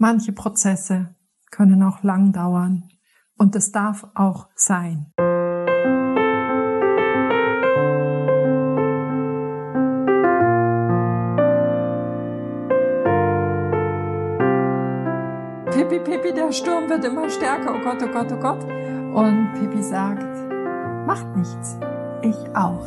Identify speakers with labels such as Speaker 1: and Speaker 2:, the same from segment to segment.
Speaker 1: Manche Prozesse können auch lang dauern und es darf auch sein. Pipi, Pipi, der Sturm wird immer stärker, oh Gott, oh Gott, oh Gott. Und Pipi sagt, macht nichts, ich auch.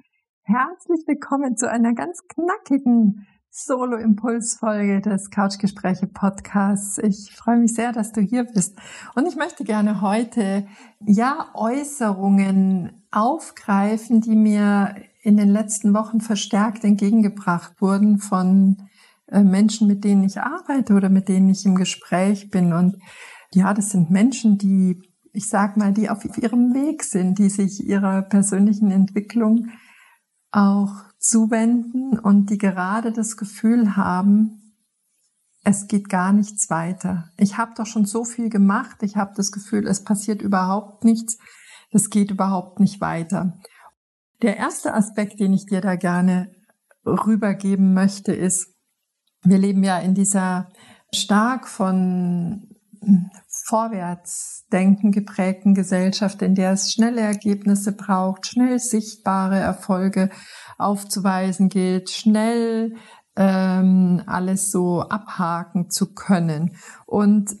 Speaker 1: herzlich willkommen zu einer ganz knackigen Solo-Impulsfolge des Couchgespräche Podcasts. Ich freue mich sehr, dass du hier bist. Und ich möchte gerne heute, ja, Äußerungen aufgreifen, die mir in den letzten Wochen verstärkt entgegengebracht wurden von äh, Menschen, mit denen ich arbeite oder mit denen ich im Gespräch bin. Und ja, das sind Menschen, die, ich sag mal, die auf ihrem Weg sind, die sich ihrer persönlichen Entwicklung auch zuwenden und die gerade das Gefühl haben, es geht gar nichts weiter. Ich habe doch schon so viel gemacht, ich habe das Gefühl, es passiert überhaupt nichts, es geht überhaupt nicht weiter. Der erste Aspekt, den ich dir da gerne rübergeben möchte, ist, wir leben ja in dieser stark von Vorwärtsdenken geprägten Gesellschaft, in der es schnelle Ergebnisse braucht, schnell sichtbare Erfolge aufzuweisen gilt, schnell ähm, alles so abhaken zu können. Und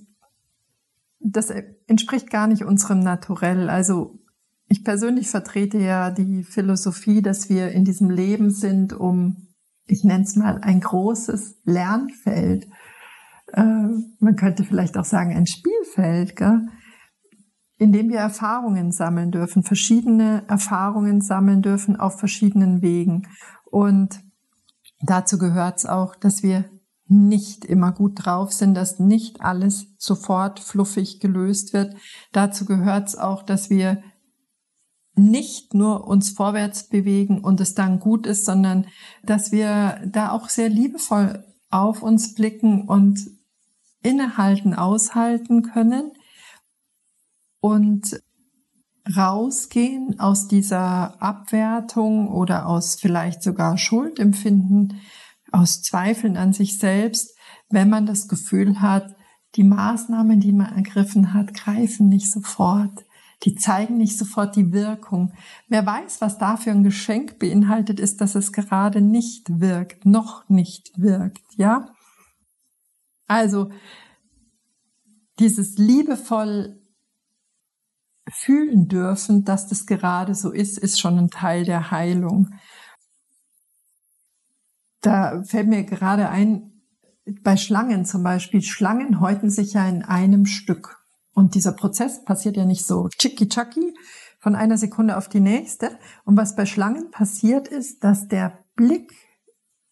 Speaker 1: das entspricht gar nicht unserem Naturell. Also ich persönlich vertrete ja die Philosophie, dass wir in diesem Leben sind, um, ich nenne es mal, ein großes Lernfeld. Äh, man könnte vielleicht auch sagen, ein Spielfeld, gell? in dem wir Erfahrungen sammeln dürfen, verschiedene Erfahrungen sammeln dürfen auf verschiedenen Wegen. Und dazu gehört es auch, dass wir nicht immer gut drauf sind, dass nicht alles sofort fluffig gelöst wird. Dazu gehört es auch, dass wir nicht nur uns vorwärts bewegen und es dann gut ist, sondern dass wir da auch sehr liebevoll auf uns blicken und innehalten, aushalten können und rausgehen aus dieser Abwertung oder aus vielleicht sogar Schuldempfinden, aus Zweifeln an sich selbst, wenn man das Gefühl hat, die Maßnahmen, die man ergriffen hat, greifen nicht sofort. Die zeigen nicht sofort die Wirkung. Wer weiß, was da für ein Geschenk beinhaltet ist, dass es gerade nicht wirkt, noch nicht wirkt, ja? Also, dieses liebevoll fühlen dürfen, dass das gerade so ist, ist schon ein Teil der Heilung. Da fällt mir gerade ein, bei Schlangen zum Beispiel, Schlangen häuten sich ja in einem Stück. Und dieser Prozess passiert ja nicht so tschicky-tschacky von einer Sekunde auf die nächste. Und was bei Schlangen passiert ist, dass der Blick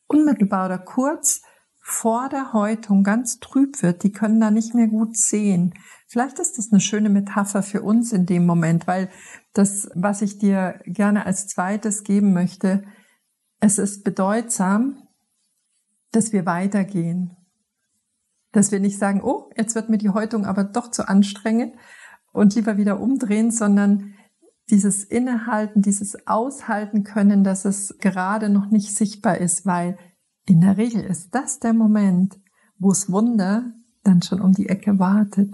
Speaker 1: unmittelbar oder kurz vor der Häutung ganz trüb wird. Die können da nicht mehr gut sehen. Vielleicht ist das eine schöne Metapher für uns in dem Moment, weil das, was ich dir gerne als zweites geben möchte, es ist bedeutsam, dass wir weitergehen. Dass wir nicht sagen, oh, jetzt wird mir die Häutung aber doch zu anstrengend und lieber wieder umdrehen, sondern dieses Innehalten, dieses Aushalten können, dass es gerade noch nicht sichtbar ist, weil in der Regel ist das der Moment, wo das Wunder dann schon um die Ecke wartet.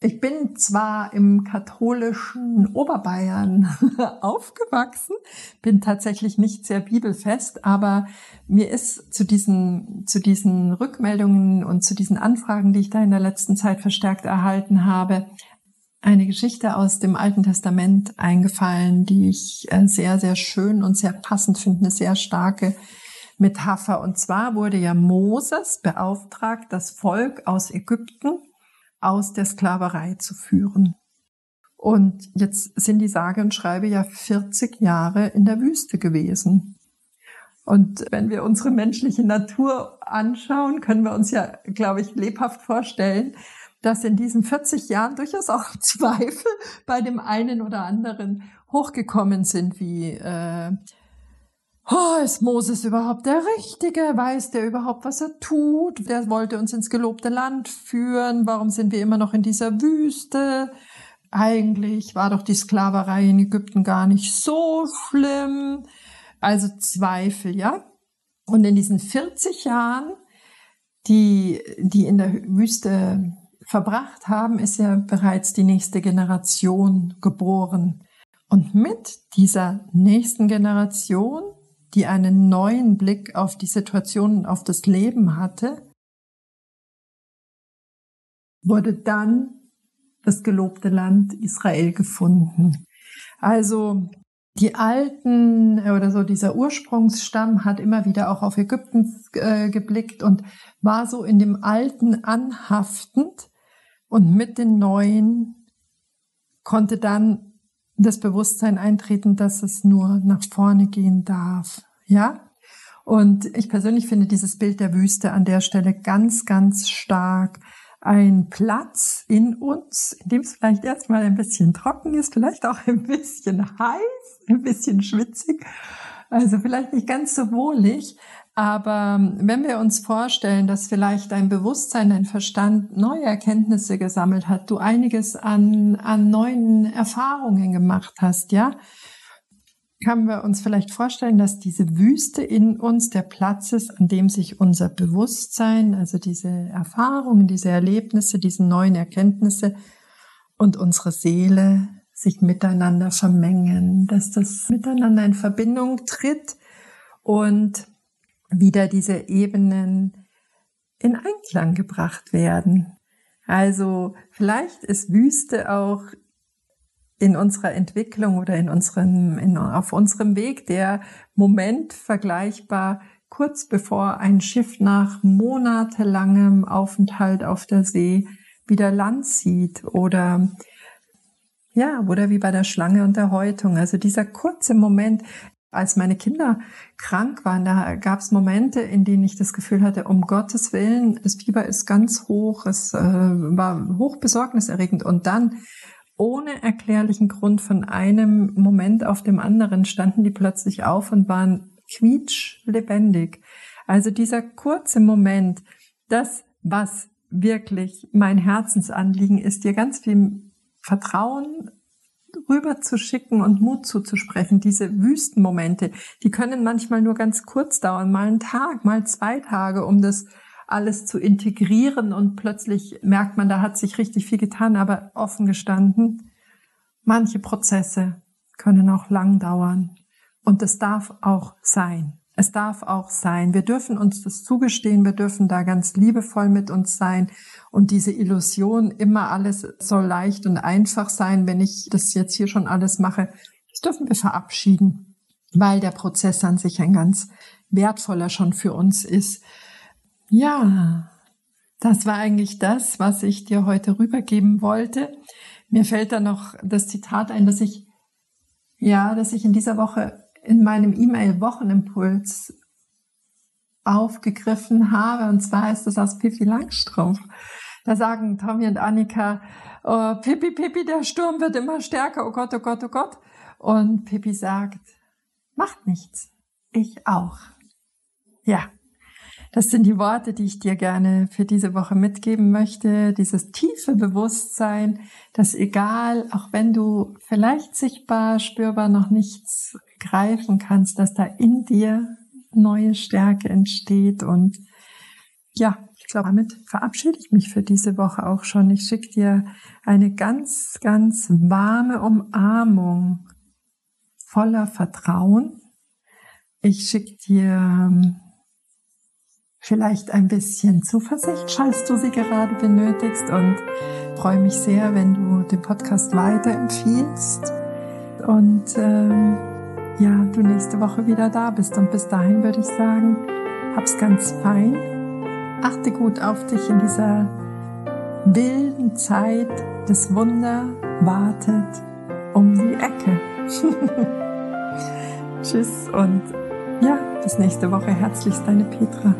Speaker 1: Ich bin zwar im katholischen Oberbayern aufgewachsen, bin tatsächlich nicht sehr bibelfest, aber mir ist zu diesen, zu diesen Rückmeldungen und zu diesen Anfragen, die ich da in der letzten Zeit verstärkt erhalten habe, eine Geschichte aus dem Alten Testament eingefallen, die ich äh, sehr, sehr schön und sehr passend finde, eine sehr starke Metapher. Und zwar wurde ja Moses beauftragt, das Volk aus Ägypten aus der Sklaverei zu führen. Und jetzt sind die sage und schreibe ja 40 Jahre in der Wüste gewesen. Und wenn wir unsere menschliche Natur anschauen, können wir uns ja, glaube ich, lebhaft vorstellen, dass in diesen 40 Jahren durchaus auch Zweifel bei dem einen oder anderen hochgekommen sind, wie äh, oh, ist Moses überhaupt der Richtige? Weiß der überhaupt, was er tut? Der wollte uns ins gelobte Land führen. Warum sind wir immer noch in dieser Wüste? Eigentlich war doch die Sklaverei in Ägypten gar nicht so schlimm. Also Zweifel, ja. Und in diesen 40 Jahren, die, die in der Wüste verbracht haben, ist ja bereits die nächste Generation geboren. Und mit dieser nächsten Generation die einen neuen Blick auf die Situation, auf das Leben hatte, wurde dann das gelobte Land Israel gefunden. Also die alten oder so dieser Ursprungsstamm hat immer wieder auch auf Ägypten äh, geblickt und war so in dem Alten anhaftend und mit den Neuen konnte dann das Bewusstsein eintreten, dass es nur nach vorne gehen darf. Ja? Und ich persönlich finde dieses Bild der Wüste an der Stelle ganz, ganz stark. Ein Platz in uns, in dem es vielleicht erstmal ein bisschen trocken ist, vielleicht auch ein bisschen heiß, ein bisschen schwitzig, also vielleicht nicht ganz so wohlig, aber wenn wir uns vorstellen, dass vielleicht dein Bewusstsein, dein Verstand neue Erkenntnisse gesammelt hat, du einiges an, an neuen Erfahrungen gemacht hast, ja, können wir uns vielleicht vorstellen, dass diese Wüste in uns der Platz ist, an dem sich unser Bewusstsein, also diese Erfahrungen, diese Erlebnisse, diese neuen Erkenntnisse und unsere Seele sich miteinander vermengen, dass das miteinander in Verbindung tritt und wieder diese Ebenen in Einklang gebracht werden. Also vielleicht ist Wüste auch in unserer Entwicklung oder in unserem, in, auf unserem Weg der Moment vergleichbar kurz bevor ein Schiff nach monatelangem Aufenthalt auf der See wieder Land sieht oder ja, oder wie bei der Schlange und der Häutung. Also dieser kurze Moment, als meine Kinder krank waren, da gab es Momente, in denen ich das Gefühl hatte, um Gottes Willen, das Fieber ist ganz hoch, es äh, war hoch besorgniserregend. Und dann, ohne erklärlichen Grund, von einem Moment auf dem anderen, standen die plötzlich auf und waren quietschlebendig. Also dieser kurze Moment, das, was wirklich mein Herzensanliegen ist, dir ganz viel Vertrauen rüber zu schicken und Mut zuzusprechen. Diese Wüstenmomente, die können manchmal nur ganz kurz dauern, mal einen Tag, mal zwei Tage, um das alles zu integrieren und plötzlich merkt man, da hat sich richtig viel getan, aber offen gestanden, manche Prozesse können auch lang dauern und das darf auch sein. Es darf auch sein. Wir dürfen uns das zugestehen. Wir dürfen da ganz liebevoll mit uns sein. Und diese Illusion, immer alles soll leicht und einfach sein, wenn ich das jetzt hier schon alles mache, das dürfen wir verabschieden, weil der Prozess an sich ein ganz wertvoller schon für uns ist. Ja, das war eigentlich das, was ich dir heute rübergeben wollte. Mir fällt da noch das Zitat ein, dass ich, ja, dass ich in dieser Woche in meinem E-Mail-Wochenimpuls aufgegriffen habe. Und zwar ist das aus Pippi Langstrumpf. Da sagen Tommy und Annika, oh, Pippi, Pippi, der Sturm wird immer stärker. Oh Gott, oh Gott, oh Gott. Und Pippi sagt, macht nichts. Ich auch. Ja. Das sind die Worte, die ich dir gerne für diese Woche mitgeben möchte. Dieses tiefe Bewusstsein, dass egal, auch wenn du vielleicht sichtbar, spürbar noch nichts greifen kannst, dass da in dir neue Stärke entsteht und ja, ich glaube, damit verabschiede ich mich für diese Woche auch schon. Ich schicke dir eine ganz, ganz warme Umarmung voller Vertrauen. Ich schicke dir ähm, vielleicht ein bisschen Zuversicht, falls du sie gerade benötigst und freue mich sehr, wenn du den Podcast weiterempfiehlst und ähm, ja, du nächste Woche wieder da bist. Und bis dahin würde ich sagen, hab's ganz fein. Achte gut auf dich in dieser wilden Zeit. Das Wunder wartet um die Ecke. Tschüss und ja, bis nächste Woche. Herzlichst deine Petra.